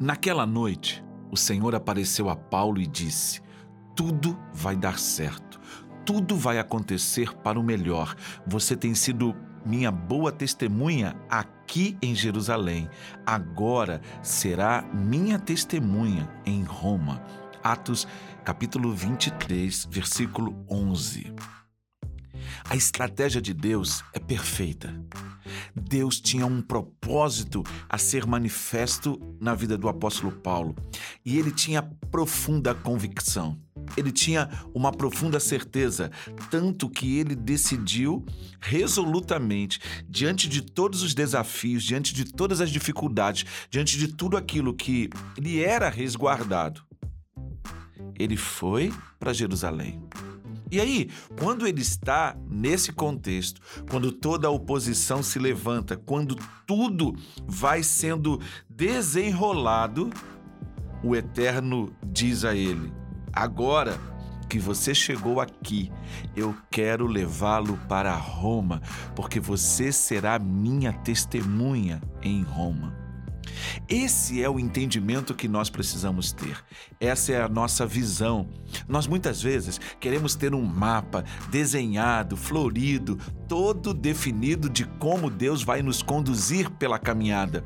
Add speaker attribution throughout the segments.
Speaker 1: Naquela noite, o Senhor apareceu a Paulo e disse: Tudo vai dar certo, tudo vai acontecer para o melhor. Você tem sido minha boa testemunha aqui em Jerusalém. Agora será minha testemunha em Roma. Atos capítulo 23, versículo 11. A estratégia de Deus é perfeita. Deus tinha um propósito a ser manifesto na vida do apóstolo Paulo e ele tinha profunda convicção. Ele tinha uma profunda certeza, tanto que ele decidiu resolutamente, diante de todos os desafios, diante de todas as dificuldades, diante de tudo aquilo que lhe era resguardado, ele foi para Jerusalém. E aí, quando ele está nesse contexto, quando toda a oposição se levanta, quando tudo vai sendo desenrolado, o Eterno diz a ele: Agora que você chegou aqui, eu quero levá-lo para Roma, porque você será minha testemunha em Roma. Esse é o entendimento que nós precisamos ter. Essa é a nossa visão. Nós muitas vezes queremos ter um mapa desenhado, florido, todo definido de como Deus vai nos conduzir pela caminhada.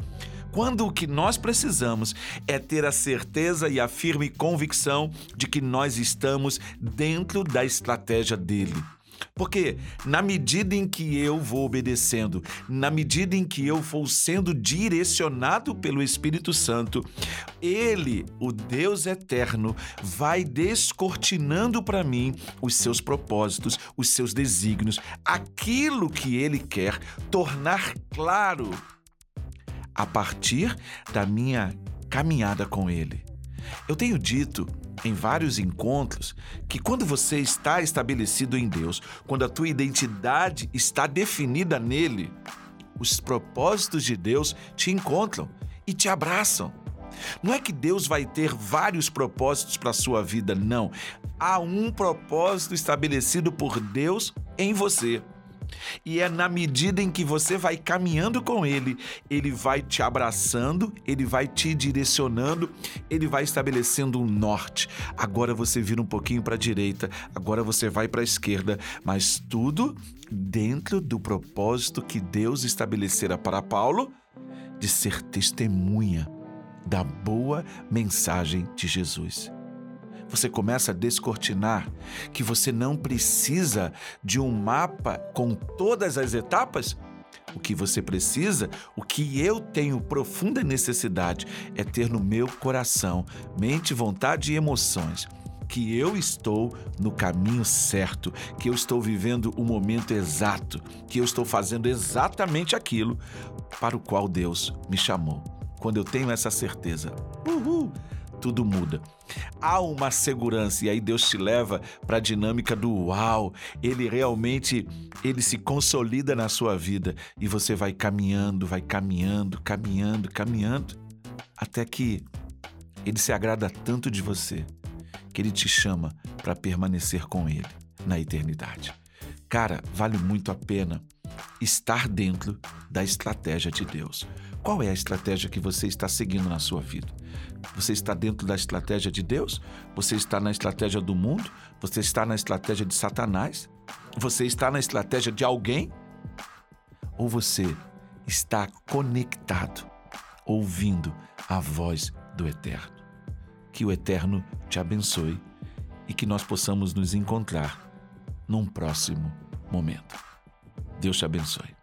Speaker 1: Quando o que nós precisamos é ter a certeza e a firme convicção de que nós estamos dentro da estratégia dele. Porque na medida em que eu vou obedecendo, na medida em que eu vou sendo direcionado pelo Espírito Santo, ele, o Deus eterno, vai descortinando para mim os seus propósitos, os seus desígnios, aquilo que ele quer tornar claro a partir da minha caminhada com ele. Eu tenho dito em vários encontros que quando você está estabelecido em Deus, quando a tua identidade está definida nele, os propósitos de Deus te encontram e te abraçam. Não é que Deus vai ter vários propósitos para a sua vida, não. Há um propósito estabelecido por Deus em você. E é na medida em que você vai caminhando com Ele, Ele vai te abraçando, Ele vai te direcionando, Ele vai estabelecendo um norte. Agora você vira um pouquinho para a direita, agora você vai para a esquerda, mas tudo dentro do propósito que Deus estabelecera para Paulo de ser testemunha da boa mensagem de Jesus você começa a descortinar que você não precisa de um mapa com todas as etapas? O que você precisa, o que eu tenho profunda necessidade é ter no meu coração mente, vontade e emoções que eu estou no caminho certo, que eu estou vivendo o momento exato, que eu estou fazendo exatamente aquilo para o qual Deus me chamou. Quando eu tenho essa certeza, uhul, tudo muda. Há uma segurança e aí Deus te leva para a dinâmica do uau. Ele realmente ele se consolida na sua vida e você vai caminhando, vai caminhando, caminhando, caminhando até que ele se agrada tanto de você que ele te chama para permanecer com ele na eternidade. Cara, vale muito a pena estar dentro da estratégia de Deus. Qual é a estratégia que você está seguindo na sua vida? Você está dentro da estratégia de Deus? Você está na estratégia do mundo? Você está na estratégia de Satanás? Você está na estratégia de alguém? Ou você está conectado, ouvindo a voz do Eterno? Que o Eterno te abençoe e que nós possamos nos encontrar num próximo momento. Deus te abençoe.